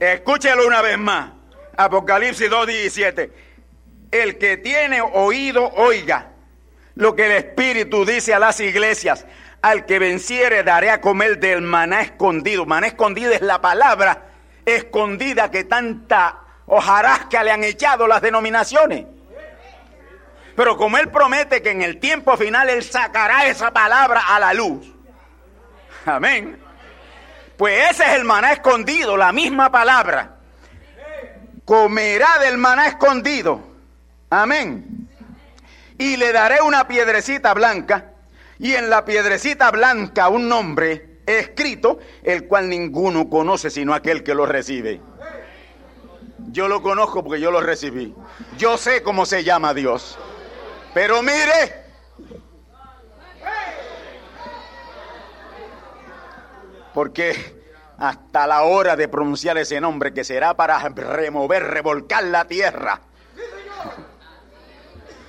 Escúchelo una vez más. Apocalipsis 2.17. El que tiene oído, oiga lo que el Espíritu dice a las iglesias. Al que venciere daré a comer del maná escondido. Maná escondido es la palabra escondida que tanta hojarasca le han echado las denominaciones. Pero como Él promete que en el tiempo final Él sacará esa palabra a la luz. Amén. Pues ese es el maná escondido, la misma palabra. Comerá del maná escondido. Amén. Y le daré una piedrecita blanca. Y en la piedrecita blanca un nombre escrito, el cual ninguno conoce sino aquel que lo recibe. Yo lo conozco porque yo lo recibí. Yo sé cómo se llama Dios. Pero mire, porque hasta la hora de pronunciar ese nombre que será para remover, revolcar la tierra.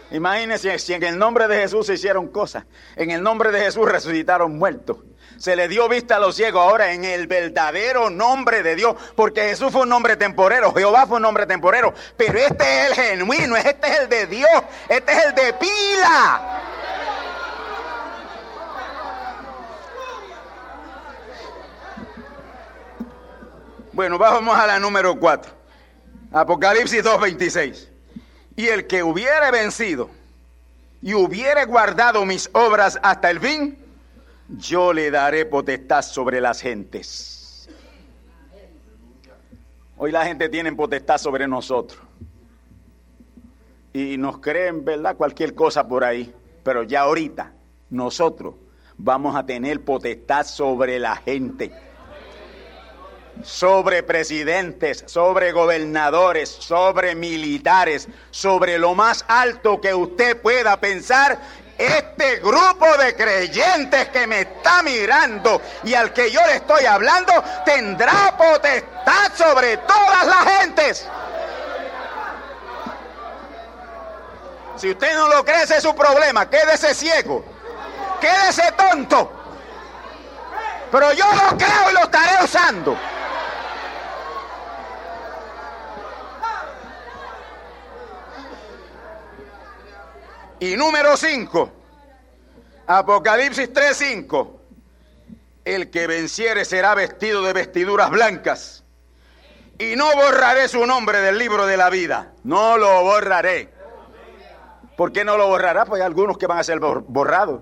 Imagínense si en el nombre de Jesús se hicieron cosas, en el nombre de Jesús resucitaron muertos. Se le dio vista a los ciegos ahora en el verdadero nombre de Dios, porque Jesús fue un nombre temporero, Jehová fue un nombre temporero, pero este es el genuino, este es el de Dios, este es el de pila. Bueno, vamos a la número 4. Apocalipsis 2.26. Y el que hubiere vencido y hubiere guardado mis obras hasta el fin, yo le daré potestad sobre las gentes. Hoy la gente tiene potestad sobre nosotros. Y nos creen, ¿verdad? Cualquier cosa por ahí. Pero ya ahorita nosotros vamos a tener potestad sobre la gente sobre presidentes, sobre gobernadores, sobre militares, sobre lo más alto que usted pueda pensar. Este grupo de creyentes que me está mirando y al que yo le estoy hablando tendrá potestad sobre todas las gentes. Si usted no lo cree, ese es su problema. Quédese ciego. Quédese tonto. Pero yo lo creo y lo estaré usando. Y número 5, Apocalipsis 3:5. El que venciere será vestido de vestiduras blancas. Y no borraré su nombre del libro de la vida. No lo borraré. ¿Por qué no lo borrará? Pues hay algunos que van a ser borrados.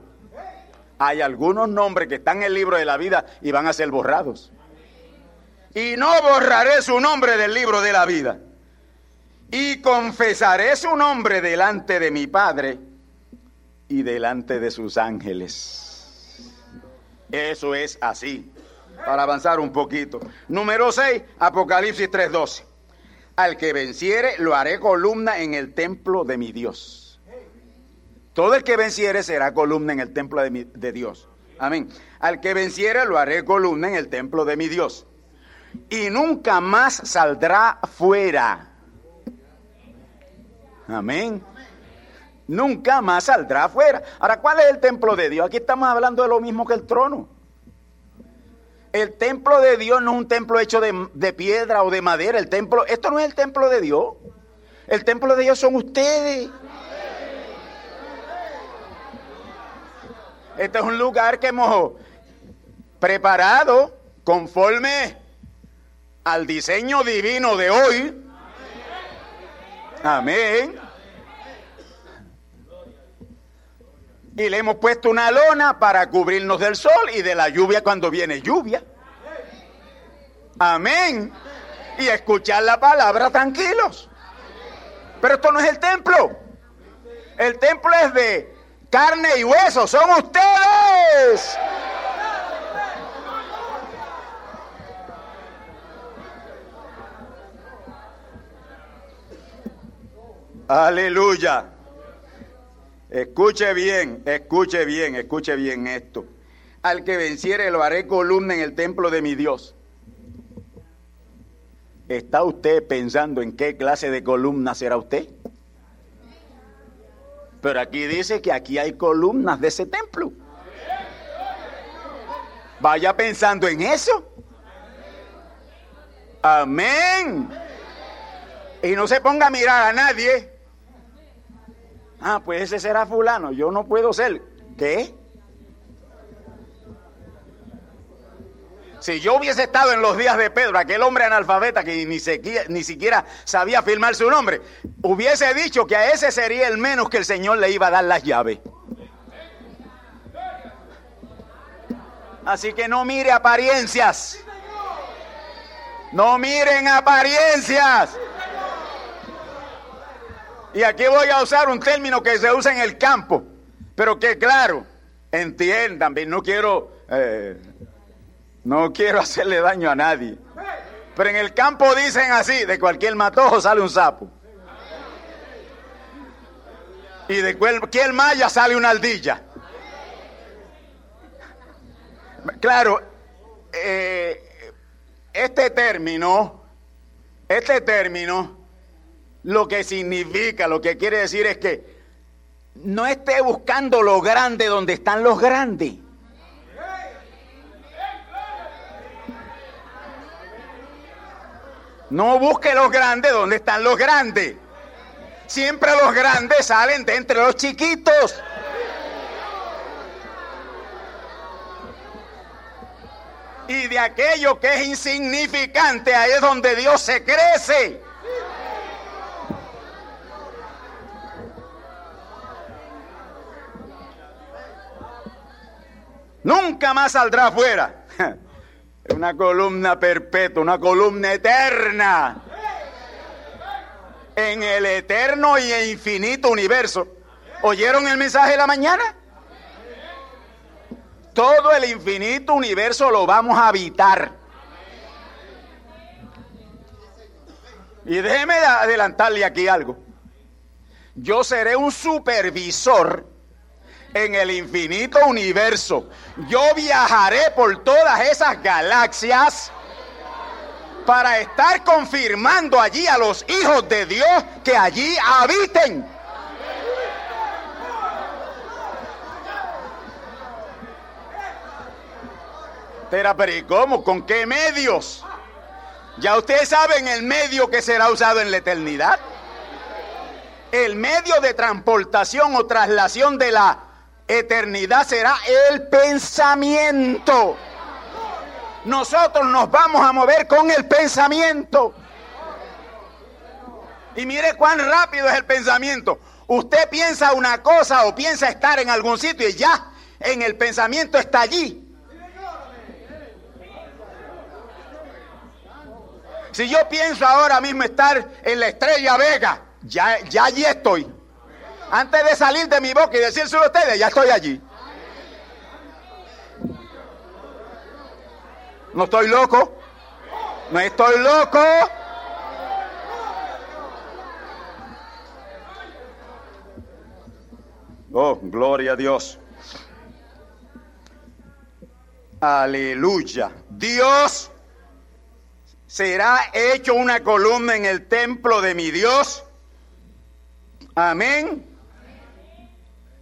Hay algunos nombres que están en el libro de la vida y van a ser borrados. Y no borraré su nombre del libro de la vida. Y confesaré su nombre delante de mi Padre y delante de sus ángeles. Eso es así. Para avanzar un poquito. Número 6, Apocalipsis 3:12. Al que venciere lo haré columna en el templo de mi Dios. Todo el que venciere será columna en el templo de, Dios. Amén. Al que venciere lo haré columna en el templo de mi Dios. Y nunca más saldrá fuera. Amén. Nunca más saldrá afuera. Ahora, ¿cuál es el templo de Dios? Aquí estamos hablando de lo mismo que el trono. El templo de Dios no es un templo hecho de, de, piedra o de madera. El templo, esto no es el templo de Dios. El templo de Dios son ustedes. Este es un lugar que hemos preparado conforme al diseño divino de hoy. Amén. Y le hemos puesto una lona para cubrirnos del sol y de la lluvia cuando viene lluvia. Amén. Y escuchar la palabra tranquilos. Pero esto no es el templo. El templo es de carne y hueso. Son ustedes. Aleluya. Escuche bien, escuche bien, escuche bien esto. Al que venciere lo haré columna en el templo de mi Dios. ¿Está usted pensando en qué clase de columna será usted? Pero aquí dice que aquí hay columnas de ese templo. Vaya pensando en eso. Amén. Y no se ponga a mirar a nadie. Ah, pues ese será fulano, yo no puedo ser. ¿Qué? Si yo hubiese estado en los días de Pedro, aquel hombre analfabeta que ni siquiera, ni siquiera sabía firmar su nombre, hubiese dicho que a ese sería el menos que el Señor le iba a dar las llaves. Así que no mire apariencias. No miren apariencias. Y aquí voy a usar un término que se usa en el campo, pero que claro, entiendan, no quiero, eh, no quiero hacerle daño a nadie. Pero en el campo dicen así, de cualquier matojo sale un sapo. Y de cualquier malla sale una ardilla. Claro, eh, este término, este término lo que significa, lo que quiere decir es que no esté buscando lo grande donde están los grandes. No busque los grandes donde están los grandes. Siempre los grandes salen de entre los chiquitos. Y de aquello que es insignificante, ahí es donde Dios se crece. Nunca más saldrá afuera. Una columna perpetua, una columna eterna. En el eterno y infinito universo. ¿Oyeron el mensaje de la mañana? Todo el infinito universo lo vamos a habitar. Y déjeme adelantarle aquí algo. Yo seré un supervisor en el infinito universo. Yo viajaré por todas esas galaxias para estar confirmando allí a los hijos de Dios que allí habiten. Pero, ¿y cómo? ¿Con qué medios? Ya ustedes saben el medio que será usado en la eternidad. El medio de transportación o traslación de la eternidad será el pensamiento. Nosotros nos vamos a mover con el pensamiento. Y mire cuán rápido es el pensamiento. Usted piensa una cosa o piensa estar en algún sitio y ya en el pensamiento está allí. Si yo pienso ahora mismo estar en la estrella Vega, ya, ya allí estoy. Antes de salir de mi boca y decírselo a ustedes, ya estoy allí. No estoy loco. No estoy loco. Oh, gloria a Dios. Aleluya. Dios será hecho una columna en el templo de mi Dios. Amén.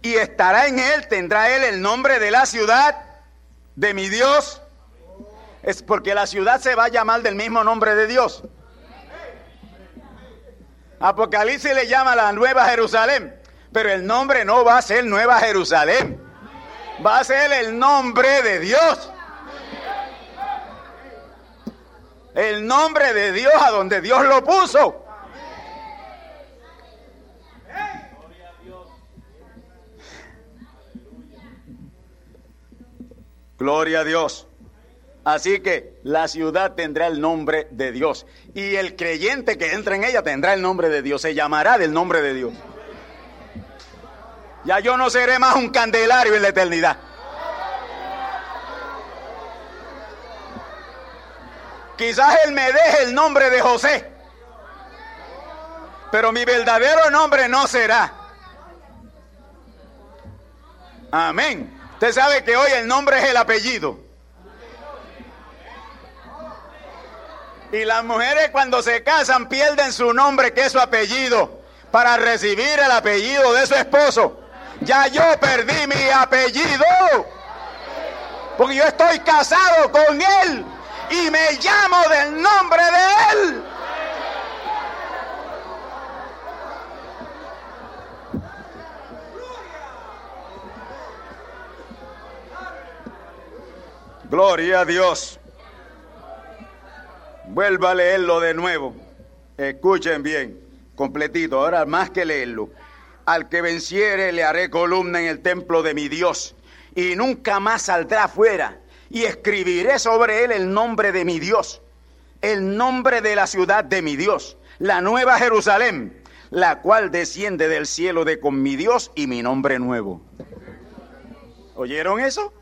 Y estará en él, tendrá él el nombre de la ciudad de mi Dios. Es porque la ciudad se va a llamar del mismo nombre de Dios. Apocalipsis le llama la Nueva Jerusalén, pero el nombre no va a ser Nueva Jerusalén, va a ser el nombre de Dios. El nombre de Dios a donde Dios lo puso. Gloria a Dios. Así que la ciudad tendrá el nombre de Dios. Y el creyente que entra en ella tendrá el nombre de Dios. Se llamará del nombre de Dios. Ya yo no seré más un candelario en la eternidad. Quizás Él me deje el nombre de José. Pero mi verdadero nombre no será. Amén. Usted sabe que hoy el nombre es el apellido. Y las mujeres cuando se casan pierden su nombre, que es su apellido, para recibir el apellido de su esposo. Ya yo perdí mi apellido. Porque yo estoy casado con él y me llamo del nombre Gloria a Dios. Vuelva a leerlo de nuevo. Escuchen bien, completito. Ahora más que leerlo. Al que venciere le haré columna en el templo de mi Dios y nunca más saldrá afuera. Y escribiré sobre él el nombre de mi Dios, el nombre de la ciudad de mi Dios, la nueva Jerusalén, la cual desciende del cielo de con mi Dios y mi nombre nuevo. ¿Oyeron eso?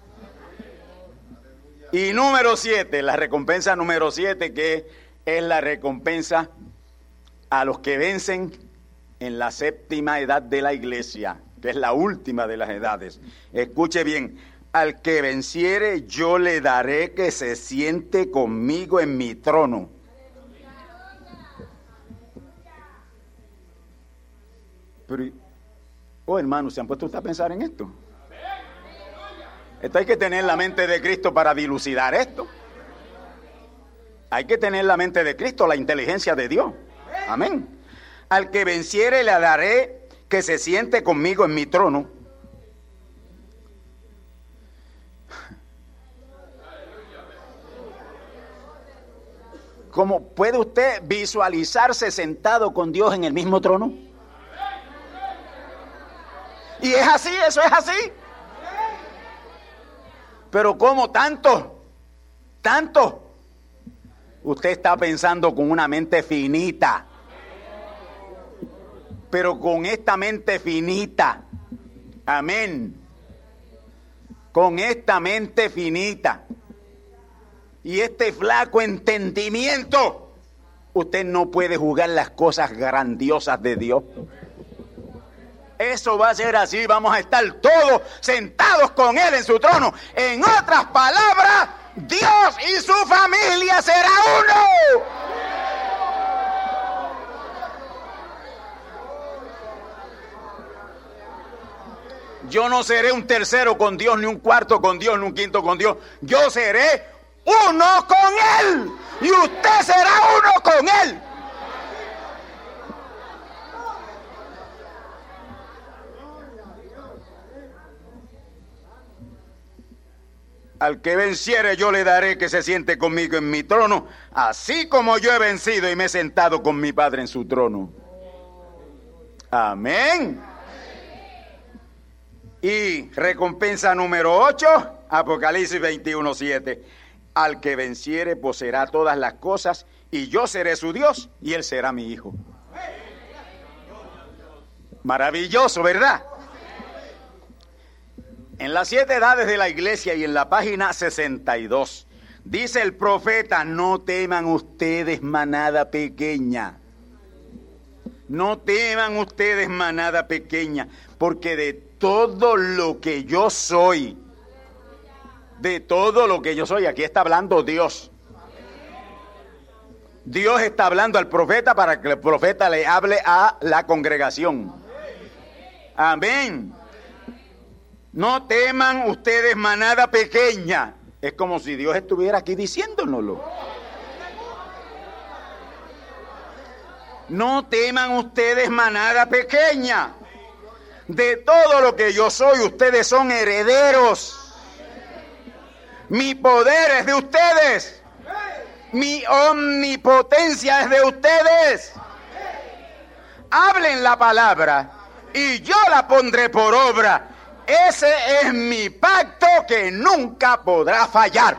Y número siete, la recompensa número siete, que es la recompensa a los que vencen en la séptima edad de la iglesia, que es la última de las edades. Escuche bien, al que venciere yo le daré que se siente conmigo en mi trono. Oh hermano, ¿se han puesto usted a pensar en esto? Esto hay que tener la mente de Cristo para dilucidar esto. Hay que tener la mente de Cristo, la inteligencia de Dios. Amén. Al que venciere le daré que se siente conmigo en mi trono. ¿Cómo puede usted visualizarse sentado con Dios en el mismo trono? Y es así, eso es así. Pero ¿cómo tanto? Tanto. Usted está pensando con una mente finita. Pero con esta mente finita. Amén. Con esta mente finita. Y este flaco entendimiento. Usted no puede jugar las cosas grandiosas de Dios. Eso va a ser así, vamos a estar todos sentados con Él en su trono. En otras palabras, Dios y su familia será uno. Yo no seré un tercero con Dios, ni un cuarto con Dios, ni un quinto con Dios. Yo seré uno con Él. Y usted será uno con Él. Al que venciere yo le daré que se siente conmigo en mi trono, así como yo he vencido y me he sentado con mi Padre en su trono. Amén. Y recompensa número 8, Apocalipsis 21, 7. Al que venciere poseerá todas las cosas y yo seré su Dios y él será mi hijo. Maravilloso, ¿verdad? En las siete edades de la iglesia y en la página 62 Dice el profeta, no teman ustedes manada pequeña. No teman ustedes manada pequeña, porque de todo lo que yo soy, de todo lo que yo soy, aquí está hablando Dios. Dios está hablando al profeta para que el profeta le hable a la congregación. Amén. No teman ustedes manada pequeña. Es como si Dios estuviera aquí diciéndonoslo. No teman ustedes manada pequeña. De todo lo que yo soy, ustedes son herederos. Mi poder es de ustedes. Mi omnipotencia es de ustedes. Hablen la palabra y yo la pondré por obra. Ese es mi pacto que nunca podrá fallar.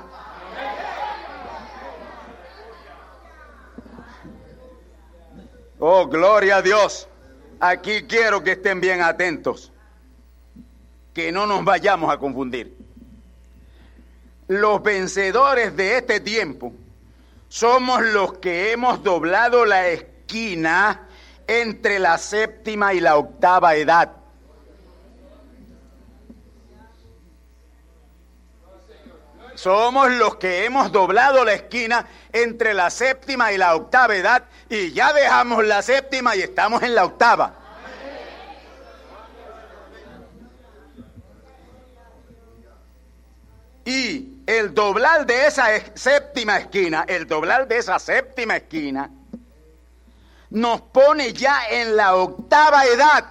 Oh, gloria a Dios. Aquí quiero que estén bien atentos. Que no nos vayamos a confundir. Los vencedores de este tiempo somos los que hemos doblado la esquina entre la séptima y la octava edad. Somos los que hemos doblado la esquina entre la séptima y la octava edad y ya dejamos la séptima y estamos en la octava. Y el doblar de esa séptima esquina, el doblar de esa séptima esquina, nos pone ya en la octava edad,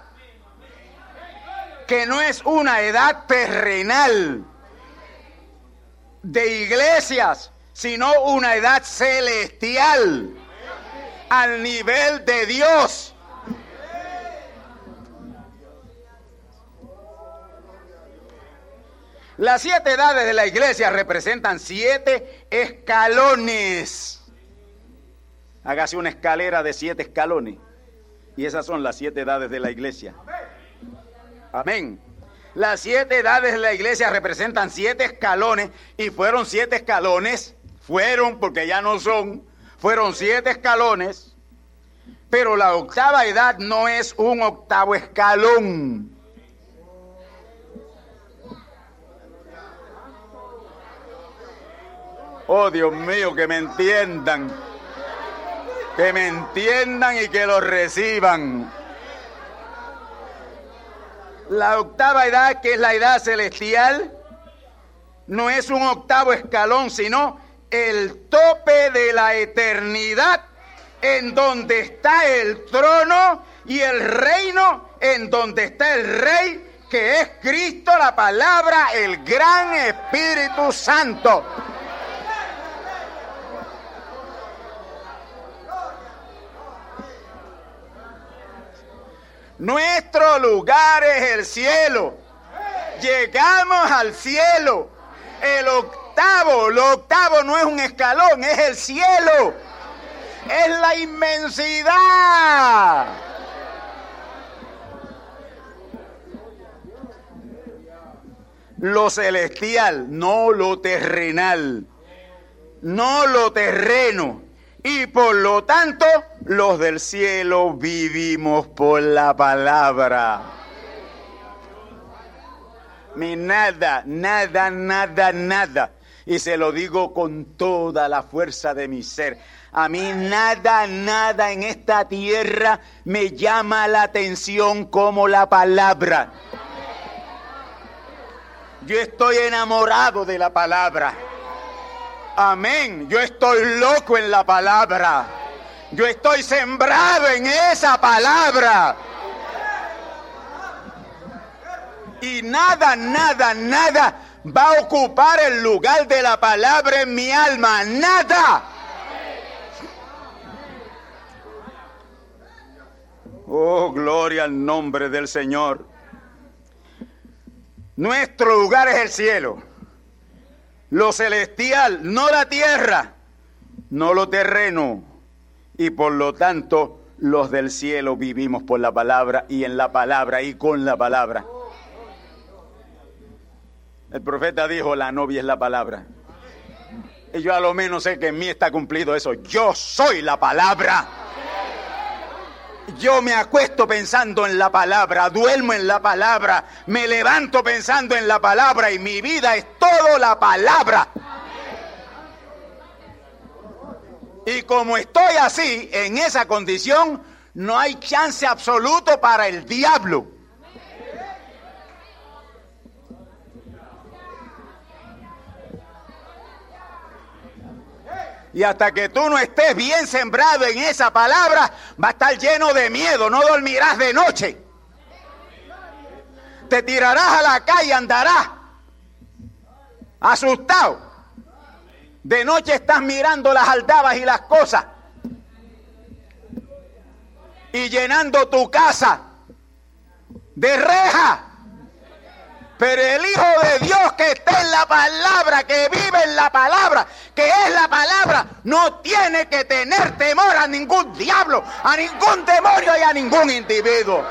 que no es una edad terrenal de iglesias, sino una edad celestial, al nivel de Dios. Las siete edades de la iglesia representan siete escalones. Hágase una escalera de siete escalones. Y esas son las siete edades de la iglesia. Amén. Las siete edades de la iglesia representan siete escalones y fueron siete escalones, fueron porque ya no son, fueron siete escalones, pero la octava edad no es un octavo escalón. Oh Dios mío, que me entiendan, que me entiendan y que lo reciban. La octava edad, que es la edad celestial, no es un octavo escalón, sino el tope de la eternidad, en donde está el trono y el reino, en donde está el rey, que es Cristo, la palabra, el gran Espíritu Santo. Nuestro lugar es el cielo. Llegamos al cielo. El octavo, lo octavo no es un escalón, es el cielo. Es la inmensidad. Lo celestial, no lo terrenal. No lo terreno. Y por lo tanto, los del cielo vivimos por la palabra. Mi nada, nada, nada, nada. Y se lo digo con toda la fuerza de mi ser. A mí nada, nada en esta tierra me llama la atención como la palabra. Yo estoy enamorado de la palabra. Amén. Yo estoy loco en la palabra. Yo estoy sembrado en esa palabra. Y nada, nada, nada va a ocupar el lugar de la palabra en mi alma. Nada. Oh, gloria al nombre del Señor. Nuestro lugar es el cielo. Lo celestial, no la tierra, no lo terreno. Y por lo tanto, los del cielo vivimos por la palabra y en la palabra y con la palabra. El profeta dijo, la novia es la palabra. Y yo a lo menos sé que en mí está cumplido eso. Yo soy la palabra. Yo me acuesto pensando en la palabra, duermo en la palabra, me levanto pensando en la palabra y mi vida es todo la palabra. Y como estoy así, en esa condición, no hay chance absoluto para el diablo. Y hasta que tú no estés bien sembrado en esa palabra, va a estar lleno de miedo, no dormirás de noche. Te tirarás a la calle, andarás asustado. De noche estás mirando las aldabas y las cosas. Y llenando tu casa de rejas pero el Hijo de Dios que está en la palabra, que vive en la palabra, que es la palabra, no tiene que tener temor a ningún diablo, a ningún demonio y a ningún individuo.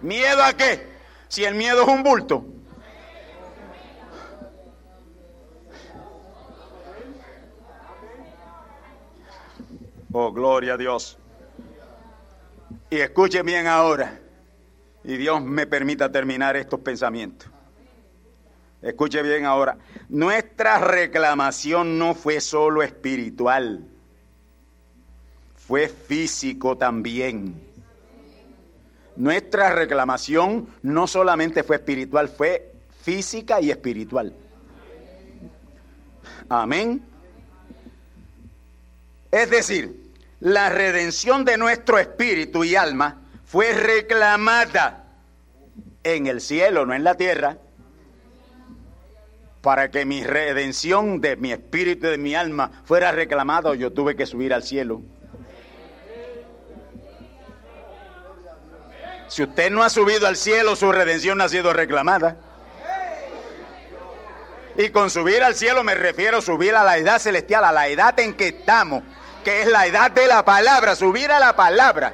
¿Miedo a qué? Si el miedo es un bulto. Oh, gloria a Dios. Y escuche bien ahora. Y Dios me permita terminar estos pensamientos. Escuche bien ahora. Nuestra reclamación no fue solo espiritual, fue físico también. Nuestra reclamación no solamente fue espiritual, fue física y espiritual. Amén. Es decir, la redención de nuestro espíritu y alma fue reclamada en el cielo, no en la tierra, para que mi redención de mi espíritu y de mi alma fuera reclamada, yo tuve que subir al cielo. Si usted no ha subido al cielo, su redención no ha sido reclamada. Y con subir al cielo me refiero a subir a la edad celestial, a la edad en que estamos que es la edad de la palabra, subir a la palabra.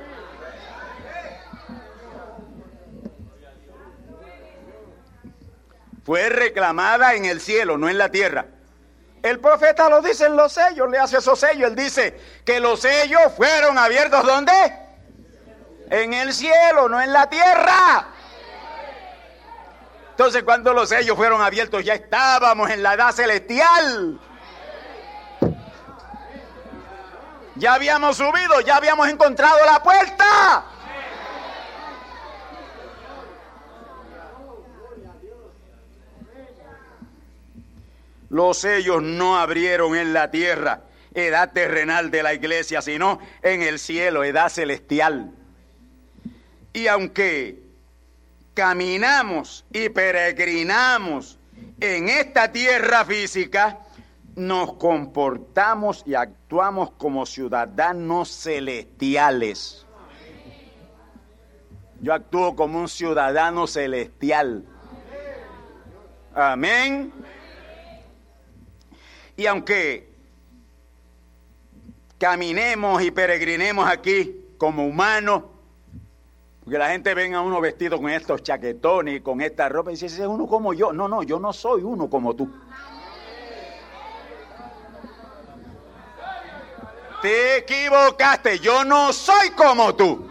Fue reclamada en el cielo, no en la tierra. El profeta lo dice en los sellos, le hace esos sellos. Él dice que los sellos fueron abiertos ¿dónde? En el cielo, no en la tierra. Entonces cuando los sellos fueron abiertos ya estábamos en la edad celestial. Ya habíamos subido, ya habíamos encontrado la puerta. Los sellos no abrieron en la tierra, edad terrenal de la iglesia, sino en el cielo, edad celestial. Y aunque caminamos y peregrinamos en esta tierra física, nos comportamos y actuamos como ciudadanos celestiales. Yo actúo como un ciudadano celestial. Amén. Y aunque caminemos y peregrinemos aquí como humanos, porque la gente venga a uno vestido con estos chaquetones y con esta ropa y dice, es uno como yo. No, no, yo no soy uno como tú. Te equivocaste, yo no soy como tú.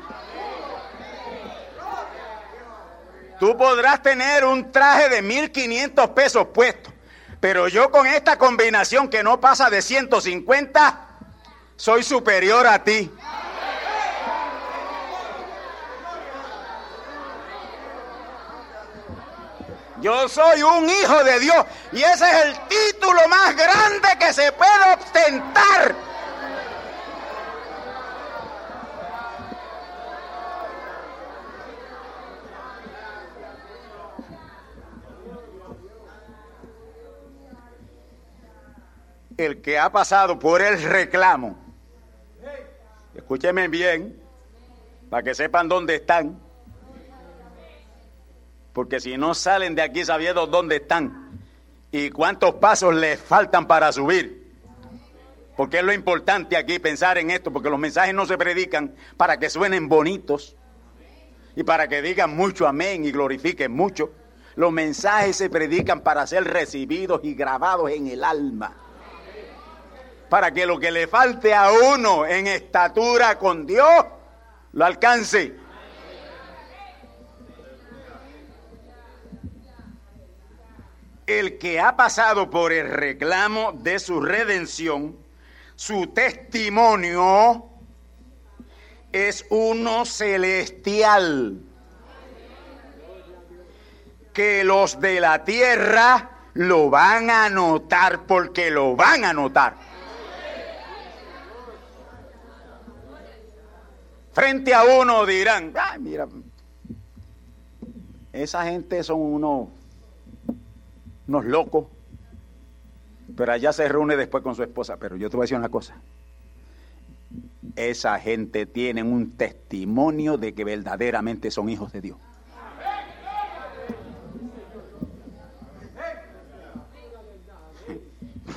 Tú podrás tener un traje de 1500 pesos puesto, pero yo con esta combinación que no pasa de 150, soy superior a ti. Yo soy un hijo de Dios y ese es el título más grande que se puede ostentar. El que ha pasado por el reclamo, escúcheme bien, para que sepan dónde están, porque si no salen de aquí sabiendo dónde están y cuántos pasos les faltan para subir, porque es lo importante aquí pensar en esto, porque los mensajes no se predican para que suenen bonitos, y para que digan mucho amén y glorifiquen mucho. Los mensajes se predican para ser recibidos y grabados en el alma. Para que lo que le falte a uno en estatura con Dios lo alcance. El que ha pasado por el reclamo de su redención, su testimonio es uno celestial que los de la tierra lo van a notar porque lo van a notar. Frente a uno dirán, ay, mira, esa gente son unos, unos locos, pero allá se reúne después con su esposa. Pero yo te voy a decir una cosa, esa gente tiene un testimonio de que verdaderamente son hijos de Dios.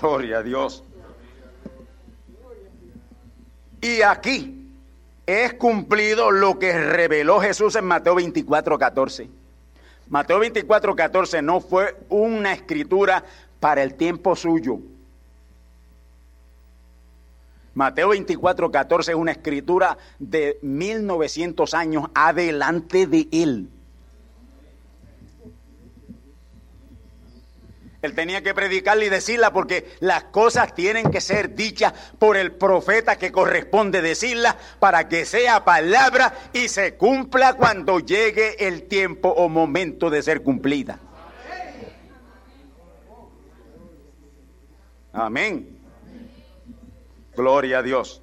Gloria a Dios. Y aquí es cumplido lo que reveló Jesús en Mateo 24, 14. Mateo 24, 14 no fue una escritura para el tiempo suyo. Mateo 24, 14 es una escritura de 1900 años adelante de él. Él tenía que predicarla y decirla porque las cosas tienen que ser dichas por el profeta que corresponde decirla para que sea palabra y se cumpla cuando llegue el tiempo o momento de ser cumplida. Amén. Gloria a Dios.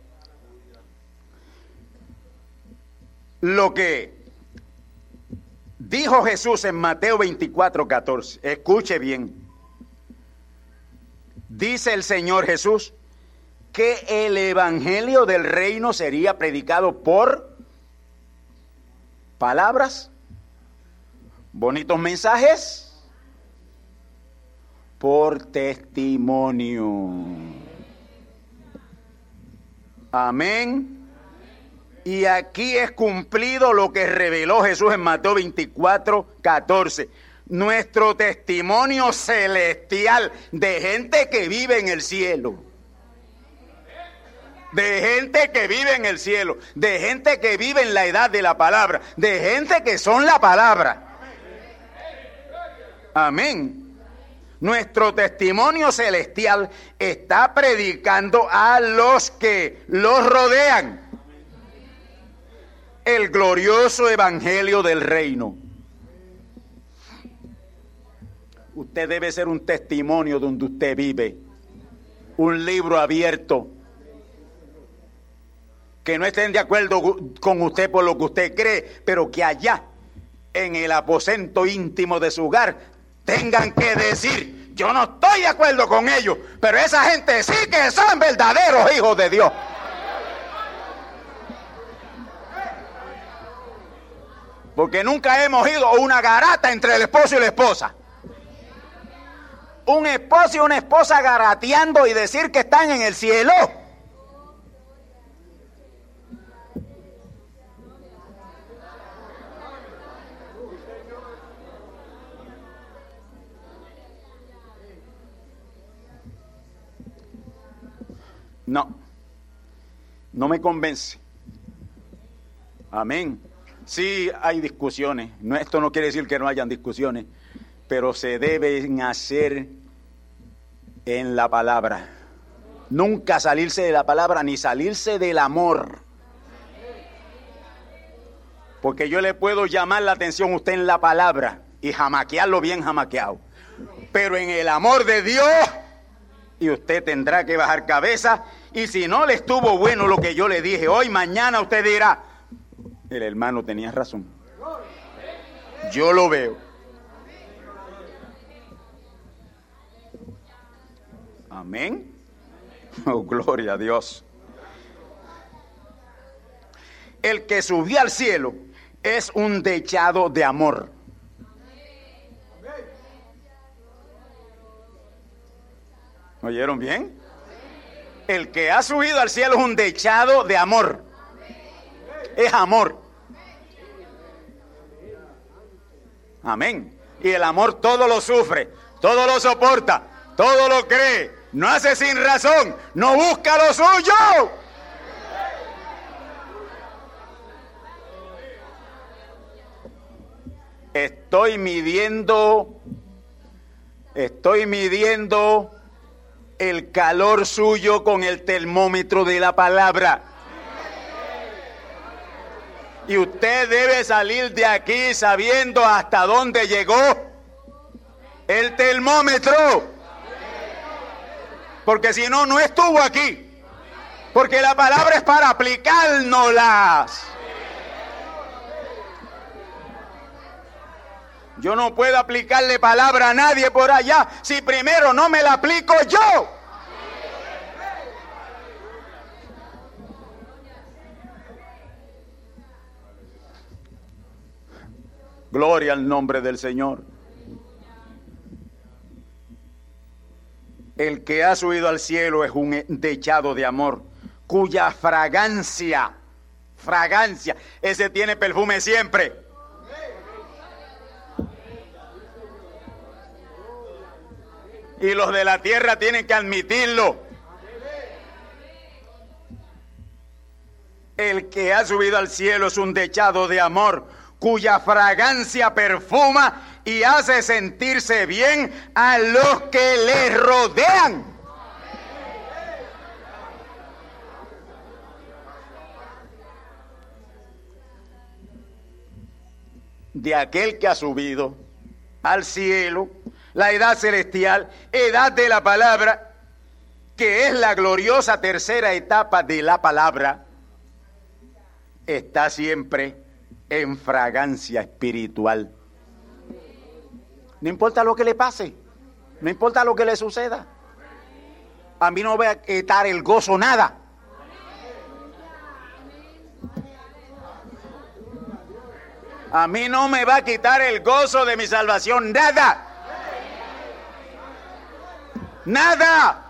Lo que dijo Jesús en Mateo 24, 14, escuche bien dice el Señor Jesús que el Evangelio del reino sería predicado por palabras, bonitos mensajes, por testimonio. Amén. Y aquí es cumplido lo que reveló Jesús en Mateo 24, 14 nuestro testimonio celestial de gente que vive en el cielo. De gente que vive en el cielo, de gente que vive en la edad de la palabra, de gente que son la palabra. Amén. Nuestro testimonio celestial está predicando a los que los rodean el glorioso evangelio del reino. Usted debe ser un testimonio donde usted vive, un libro abierto. Que no estén de acuerdo con usted por lo que usted cree, pero que allá, en el aposento íntimo de su hogar, tengan que decir, yo no estoy de acuerdo con ellos, pero esa gente sí que son verdaderos hijos de Dios. Porque nunca hemos ido una garata entre el esposo y la esposa un esposo y una esposa garateando y decir que están en el cielo. No, no me convence. Amén. Sí hay discusiones. No, esto no quiere decir que no hayan discusiones pero se deben hacer en la palabra. Nunca salirse de la palabra ni salirse del amor. Porque yo le puedo llamar la atención a usted en la palabra y jamaquearlo bien jamaqueado. Pero en el amor de Dios, y usted tendrá que bajar cabeza. Y si no le estuvo bueno lo que yo le dije hoy, mañana usted dirá, el hermano tenía razón. Yo lo veo. Amén. Oh, gloria a Dios. El que subió al cielo es un dechado de amor. ¿Oyeron bien? El que ha subido al cielo es un dechado de amor. Es amor. Amén. Y el amor todo lo sufre, todo lo soporta, todo lo cree, no hace sin razón, no busca lo suyo. Estoy midiendo, estoy midiendo el calor suyo con el termómetro de la palabra. Y usted debe salir de aquí sabiendo hasta dónde llegó el termómetro. Porque si no, no estuvo aquí. Porque la palabra es para aplicárnoslas. Yo no puedo aplicarle palabra a nadie por allá si primero no me la aplico yo. Gloria al nombre del Señor. El que ha subido al cielo es un dechado de amor, cuya fragancia, fragancia, ese tiene perfume siempre. y los de la tierra tienen que admitirlo. El que ha subido al cielo es un dechado de amor, cuya fragancia perfuma y hace sentirse bien a los que le rodean. De aquel que ha subido al cielo la edad celestial, edad de la palabra, que es la gloriosa tercera etapa de la palabra, está siempre en fragancia espiritual. No importa lo que le pase, no importa lo que le suceda. A mí no voy a quitar el gozo nada. A mí no me va a quitar el gozo de mi salvación nada. Nada.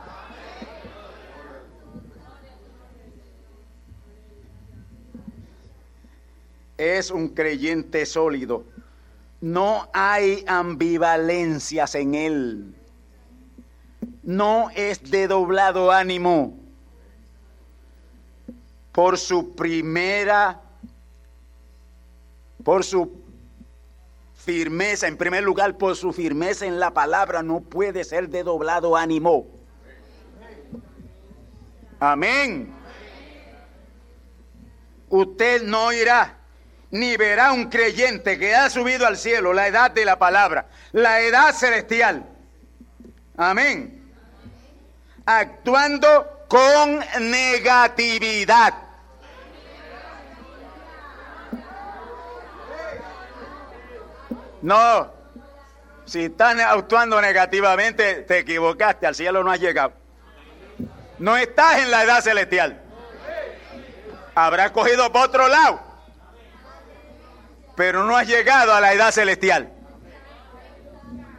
Es un creyente sólido. No hay ambivalencias en él. No es de doblado ánimo. Por su primera, por su firmeza, en primer lugar, por su firmeza en la palabra, no puede ser de doblado ánimo. Amén. Usted no irá ni verá un creyente que ha subido al cielo la edad de la palabra, la edad celestial. Amén. Actuando con negatividad. No, si estás actuando negativamente, te equivocaste, al cielo no has llegado. No estás en la edad celestial. Habrás cogido por otro lado, pero no has llegado a la edad celestial.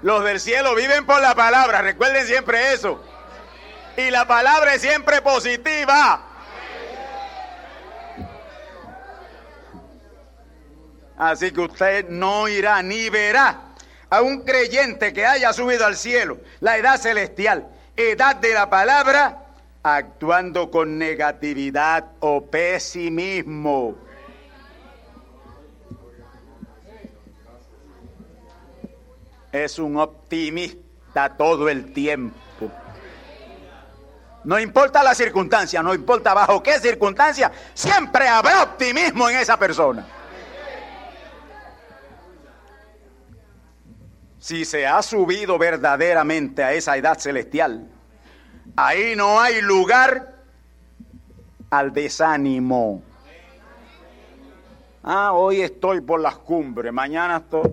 Los del cielo viven por la palabra, recuerden siempre eso. Y la palabra es siempre positiva. Así que usted no irá ni verá a un creyente que haya subido al cielo, la edad celestial, edad de la palabra, actuando con negatividad o pesimismo. Es un optimista todo el tiempo. No importa la circunstancia, no importa bajo qué circunstancia, siempre habrá optimismo en esa persona. si se ha subido verdaderamente a esa edad celestial, ahí no hay lugar al desánimo. Ah, hoy estoy por las cumbres, mañana estoy...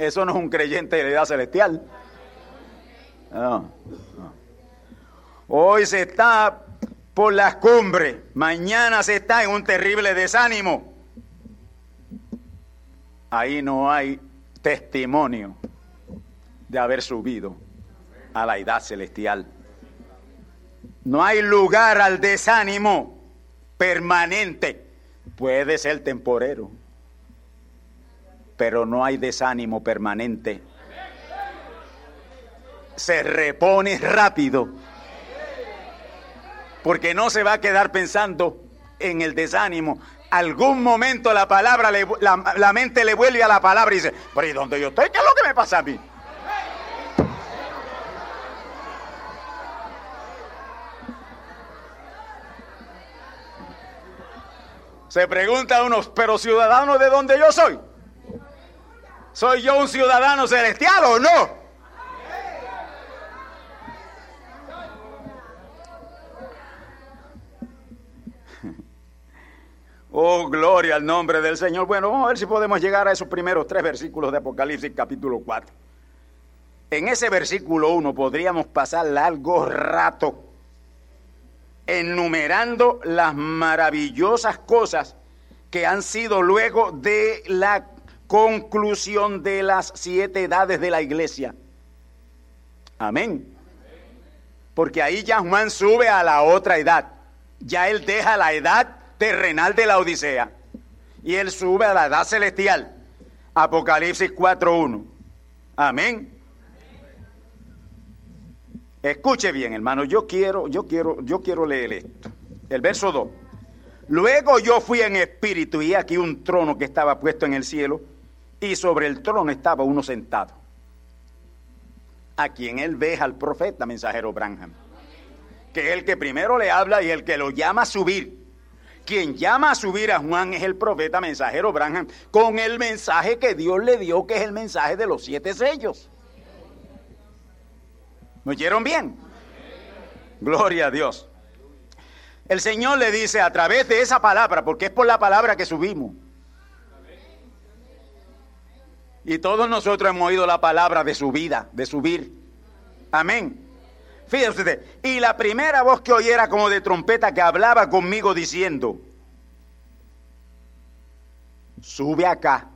Eso no es un creyente de la edad celestial. Hoy se está por las cumbres, mañana se está en un terrible desánimo ahí no hay testimonio de haber subido a la edad celestial. No hay lugar al desánimo permanente. Puede ser temporero, pero no hay desánimo permanente. Se repone rápido, porque no se va a quedar pensando en el desánimo. Algún momento la palabra, la, la, mente le vuelve a la palabra y dice, pero ¿y dónde yo estoy? ¿Qué es lo que me pasa a mí? Se pregunta unos, pero ciudadano de donde yo soy. ¿Soy yo un ciudadano celestial o no? Oh, gloria al nombre del Señor. Bueno, vamos a ver si podemos llegar a esos primeros tres versículos de Apocalipsis capítulo 4. En ese versículo 1 podríamos pasar largo rato enumerando las maravillosas cosas que han sido luego de la conclusión de las siete edades de la iglesia. Amén. Porque ahí ya Juan sube a la otra edad. Ya él deja la edad terrenal de la Odisea. Y él sube a la edad celestial. Apocalipsis 4.1. Amén. Escuche bien, hermano, yo quiero, yo quiero, yo quiero leer esto. El verso 2. Luego yo fui en espíritu y aquí un trono que estaba puesto en el cielo y sobre el trono estaba uno sentado. A quien él ve al profeta mensajero Branham, que es el que primero le habla y el que lo llama a subir. Quien llama a subir a Juan es el profeta mensajero Branham con el mensaje que Dios le dio, que es el mensaje de los siete sellos. ¿Me oyeron bien? Gloria a Dios. El Señor le dice a través de esa palabra, porque es por la palabra que subimos. Y todos nosotros hemos oído la palabra de su vida, de subir. Amén. Fíjense. Y la primera voz que oí era como de trompeta que hablaba conmigo diciendo, sube acá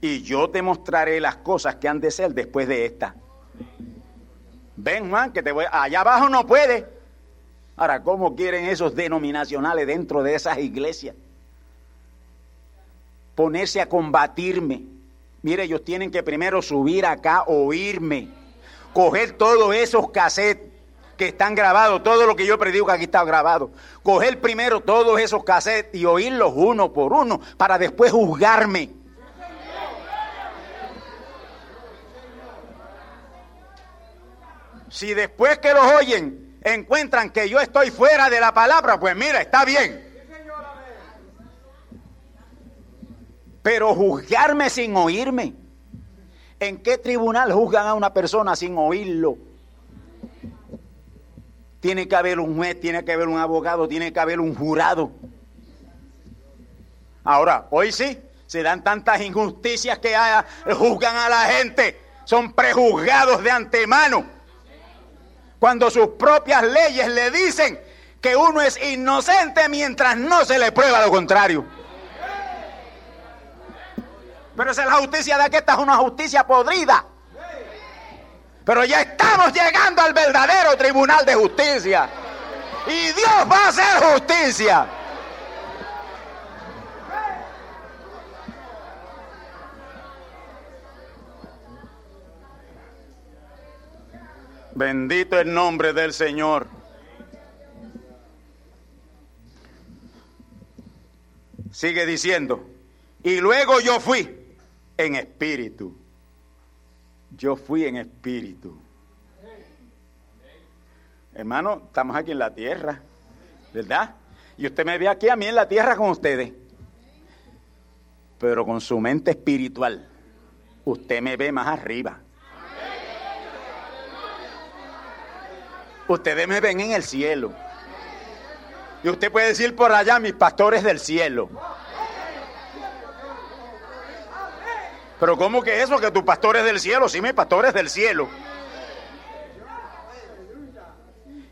y yo te mostraré las cosas que han de ser después de esta. Ven, Juan, que te voy. Allá abajo no puede. Ahora, ¿cómo quieren esos denominacionales dentro de esas iglesias? Ponerse a combatirme. Mire, ellos tienen que primero subir acá, oírme, coger todos esos cassettes que están grabados, todo lo que yo predico que aquí está grabado. Coger primero todos esos cassettes y oírlos uno por uno para después juzgarme. Si después que los oyen encuentran que yo estoy fuera de la palabra, pues mira, está bien. Pero juzgarme sin oírme. ¿En qué tribunal juzgan a una persona sin oírlo? Tiene que haber un juez, tiene que haber un abogado, tiene que haber un jurado. Ahora, hoy sí, se dan tantas injusticias que juzgan a la gente. Son prejuzgados de antemano cuando sus propias leyes le dicen que uno es inocente mientras no se le prueba lo contrario. Pero esa es la justicia de que esta es una justicia podrida. Pero ya estamos llegando al verdadero tribunal de justicia. Y Dios va a hacer justicia. Bendito el nombre del Señor. Sigue diciendo, y luego yo fui en espíritu. Yo fui en espíritu. Hermano, estamos aquí en la tierra, ¿verdad? Y usted me ve aquí a mí en la tierra con ustedes, pero con su mente espiritual. Usted me ve más arriba. Ustedes me ven en el cielo. Y usted puede decir por allá, mis pastores del cielo. Pero ¿cómo que eso? Que tus pastores del cielo, sí, mis pastores del cielo.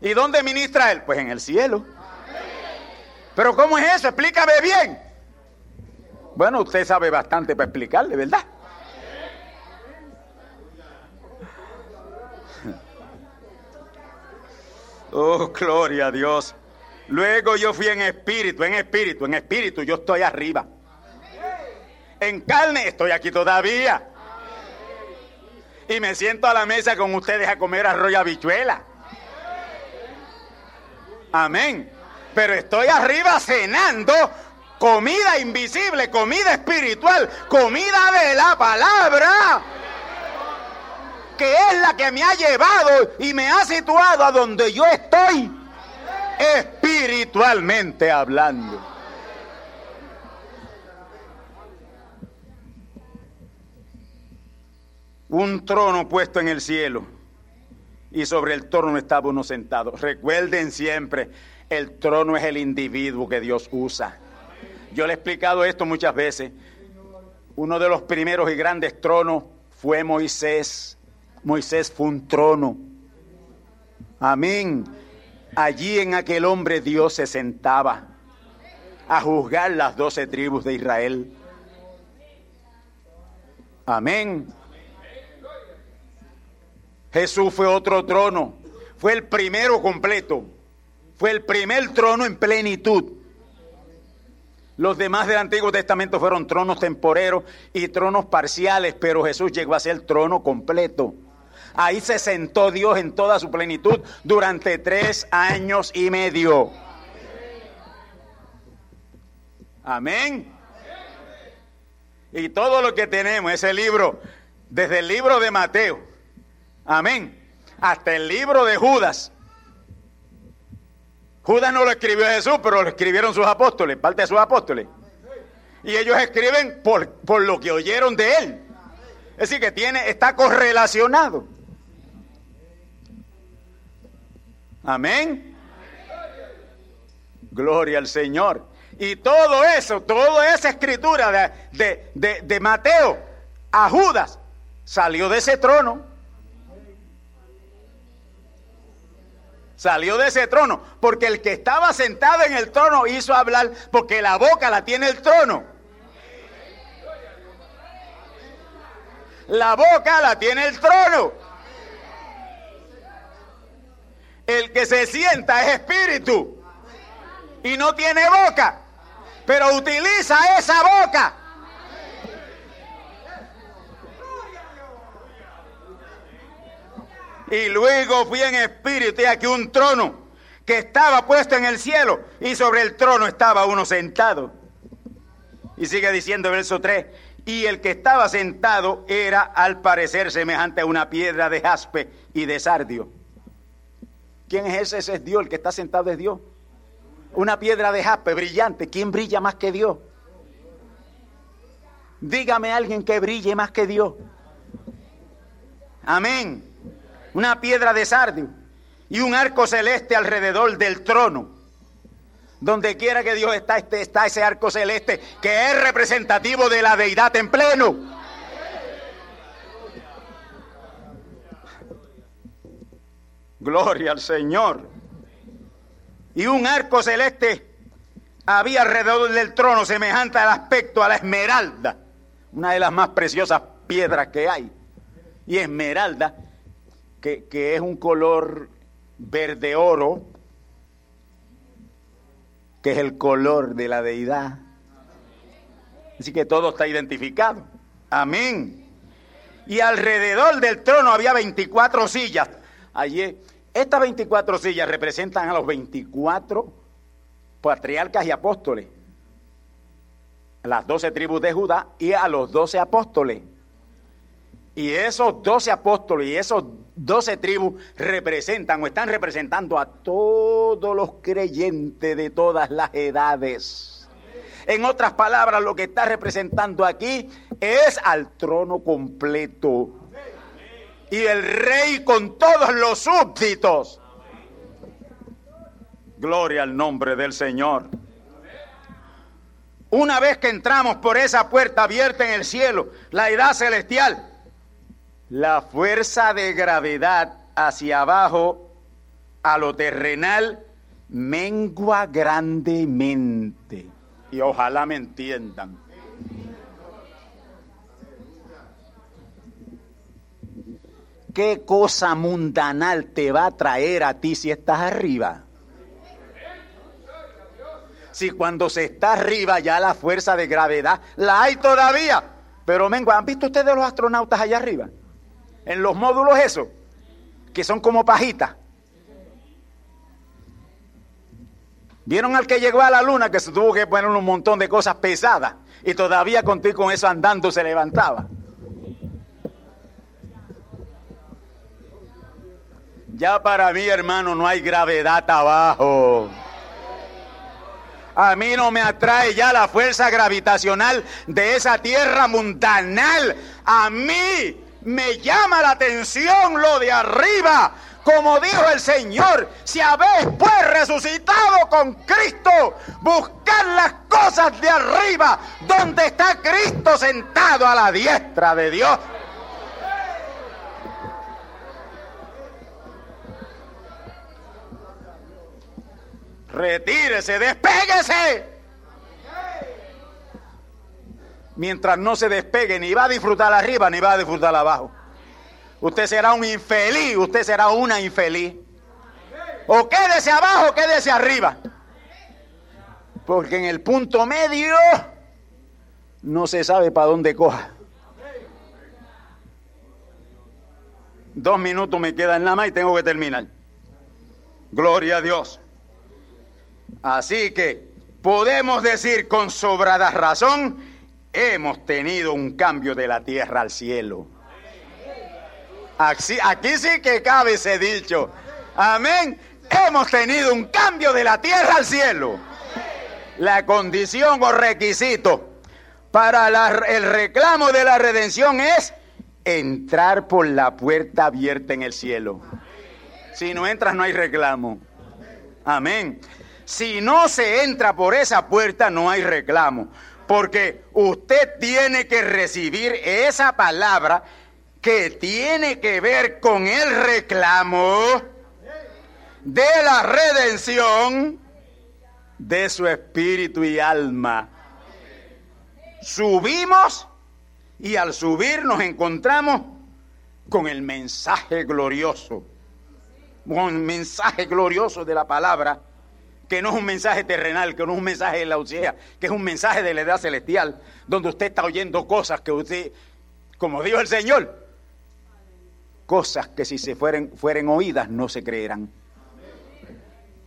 ¿Y dónde ministra él? Pues en el cielo. Pero ¿cómo es eso? Explícame bien. Bueno, usted sabe bastante para explicarle, ¿verdad? Oh, gloria a Dios. Luego yo fui en espíritu, en espíritu, en espíritu, yo estoy arriba. En carne estoy aquí todavía. Y me siento a la mesa con ustedes a comer arroz y habichuela. Amén. Pero estoy arriba cenando comida invisible, comida espiritual, comida de la palabra, que es la que me ha llevado y me ha situado a donde yo estoy, espiritualmente hablando. Un trono puesto en el cielo y sobre el trono estaba uno sentado. Recuerden siempre, el trono es el individuo que Dios usa. Yo le he explicado esto muchas veces. Uno de los primeros y grandes tronos fue Moisés. Moisés fue un trono. Amén. Allí en aquel hombre Dios se sentaba a juzgar las doce tribus de Israel. Amén. Jesús fue otro trono. Fue el primero completo. Fue el primer trono en plenitud. Los demás del Antiguo Testamento fueron tronos temporeros y tronos parciales, pero Jesús llegó a ser el trono completo. Ahí se sentó Dios en toda su plenitud durante tres años y medio. Amén. Y todo lo que tenemos, ese libro, desde el libro de Mateo, amén, hasta el libro de Judas, Judas no lo escribió Jesús, pero lo escribieron sus apóstoles, parte de sus apóstoles. Y ellos escriben por, por lo que oyeron de él. Es decir, que tiene, está correlacionado. Amén. Gloria al Señor. Y todo eso, toda esa escritura de, de, de, de Mateo a Judas salió de ese trono. Salió de ese trono, porque el que estaba sentado en el trono hizo hablar, porque la boca la tiene el trono. La boca la tiene el trono. El que se sienta es espíritu y no tiene boca, pero utiliza esa boca Y luego fui en espíritu y aquí un trono que estaba puesto en el cielo y sobre el trono estaba uno sentado. Y sigue diciendo verso 3, y el que estaba sentado era al parecer semejante a una piedra de jaspe y de sardio. ¿Quién es ese? Ese es Dios, el que está sentado es Dios. Una piedra de jaspe brillante. ¿Quién brilla más que Dios? Dígame alguien que brille más que Dios. Amén una piedra de sardio y un arco celeste alrededor del trono. Donde quiera que Dios está, este, está ese arco celeste que es representativo de la deidad en pleno. Gloria al Señor. Y un arco celeste había alrededor del trono semejante al aspecto a la esmeralda, una de las más preciosas piedras que hay. Y esmeralda que, es un color verde oro, que es el color de la deidad. Así que todo está identificado. Amén. Y alrededor del trono había 24 sillas. Allí, estas 24 sillas representan a los 24 patriarcas y apóstoles, las 12 tribus de Judá y a los 12 apóstoles. Y esos 12 apóstoles y esos 12 tribus representan o están representando a todos los creyentes de todas las edades. En otras palabras, lo que está representando aquí es al trono completo. Y el rey con todos los súbditos. Gloria al nombre del Señor. Una vez que entramos por esa puerta abierta en el cielo, la edad celestial, la fuerza de gravedad hacia abajo a lo terrenal mengua grandemente. Y ojalá me entiendan. ¿Qué cosa mundanal te va a traer a ti si estás arriba? Si cuando se está arriba ya la fuerza de gravedad la hay todavía. Pero mengo, ¿han visto ustedes los astronautas allá arriba? En los módulos esos, que son como pajitas. ¿Vieron al que llegó a la luna que se tuvo que poner un montón de cosas pesadas y todavía contigo con eso andando se levantaba? Ya para mí, hermano, no hay gravedad abajo. A mí no me atrae ya la fuerza gravitacional de esa tierra mundanal. A mí me llama la atención lo de arriba. Como dijo el Señor, si habéis pues resucitado con Cristo, buscar las cosas de arriba, donde está Cristo sentado a la diestra de Dios. Retírese, despéguese. Mientras no se despegue, ni va a disfrutar arriba, ni va a disfrutar abajo. Usted será un infeliz, usted será una infeliz. O quédese abajo, quédese arriba. Porque en el punto medio no se sabe para dónde coja. Dos minutos me quedan nada más y tengo que terminar. Gloria a Dios. Así que podemos decir con sobrada razón, hemos tenido un cambio de la tierra al cielo. Aquí, sí que cabe ese dicho. Amén. Hemos tenido un cambio de la tierra al cielo. La condición o requisito para el reclamo de la redención es entrar por la puerta abierta en el cielo. Si no entras no hay reclamo. Amén. Si no se entra por esa puerta, no hay reclamo. Porque usted tiene que recibir esa palabra que tiene que ver con el reclamo de la redención de su espíritu y alma. Subimos y al subir nos encontramos con el mensaje glorioso, con el mensaje glorioso de la palabra que no es un mensaje terrenal, que no es un mensaje de la ocea, que es un mensaje de la edad celestial, donde usted está oyendo cosas que usted, como dijo el Señor, cosas que si se fueren, fueren oídas no se creerán.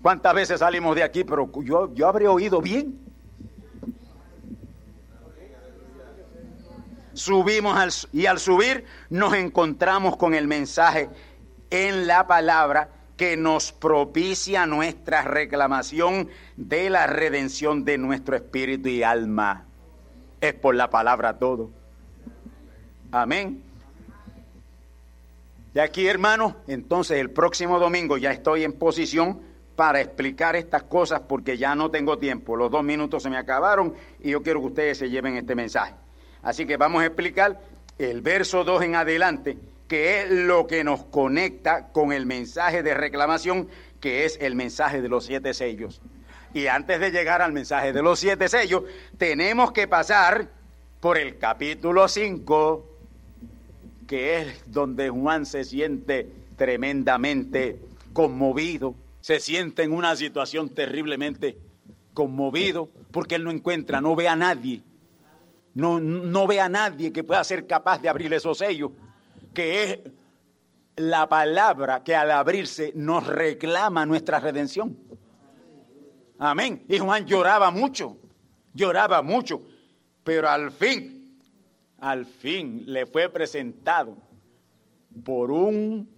¿Cuántas veces salimos de aquí, pero yo, yo habré oído bien? Subimos y al subir nos encontramos con el mensaje en la palabra que nos propicia nuestra reclamación de la redención de nuestro espíritu y alma. Es por la palabra todo. Amén. Y aquí, hermanos, entonces el próximo domingo ya estoy en posición para explicar estas cosas porque ya no tengo tiempo. Los dos minutos se me acabaron y yo quiero que ustedes se lleven este mensaje. Así que vamos a explicar el verso 2 en adelante que es lo que nos conecta con el mensaje de reclamación, que es el mensaje de los siete sellos. Y antes de llegar al mensaje de los siete sellos, tenemos que pasar por el capítulo 5, que es donde Juan se siente tremendamente conmovido, se siente en una situación terriblemente conmovido, porque él no encuentra, no ve a nadie, no, no ve a nadie que pueda ser capaz de abrir esos sellos que es la palabra que al abrirse nos reclama nuestra redención. Amén. Y Juan lloraba mucho, lloraba mucho, pero al fin, al fin le fue presentado por un,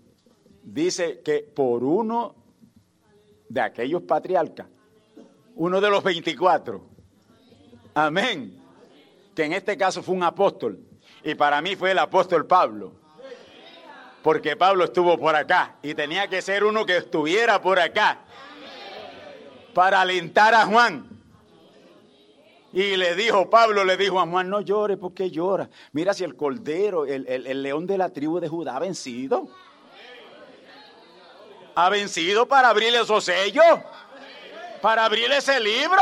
dice que por uno de aquellos patriarcas, uno de los 24. Amén. Que en este caso fue un apóstol. Y para mí fue el apóstol Pablo porque Pablo estuvo por acá y tenía que ser uno que estuviera por acá para alentar a Juan. Y le dijo, Pablo le dijo a Juan, no llores porque llora. Mira si el cordero, el, el león de la tribu de Judá ha vencido. Ha vencido para abrir esos sellos, para abrir ese libro.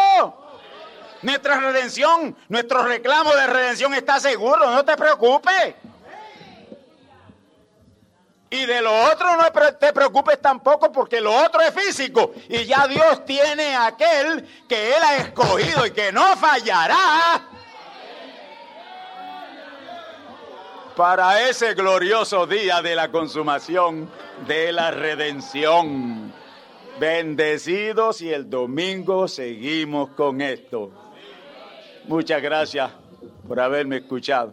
Nuestra redención, nuestro reclamo de redención está seguro, no te preocupes. Y de lo otro no te preocupes tampoco porque lo otro es físico. Y ya Dios tiene aquel que Él ha escogido y que no fallará para ese glorioso día de la consumación de la redención. Bendecidos y el domingo seguimos con esto. Muchas gracias por haberme escuchado.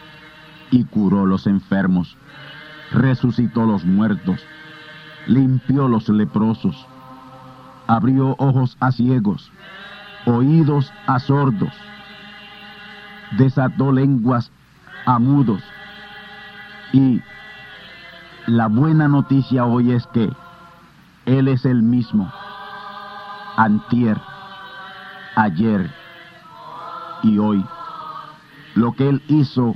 y curó los enfermos, resucitó los muertos, limpió los leprosos, abrió ojos a ciegos, oídos a sordos, desató lenguas a mudos. Y la buena noticia hoy es que Él es el mismo, antier, ayer y hoy. Lo que Él hizo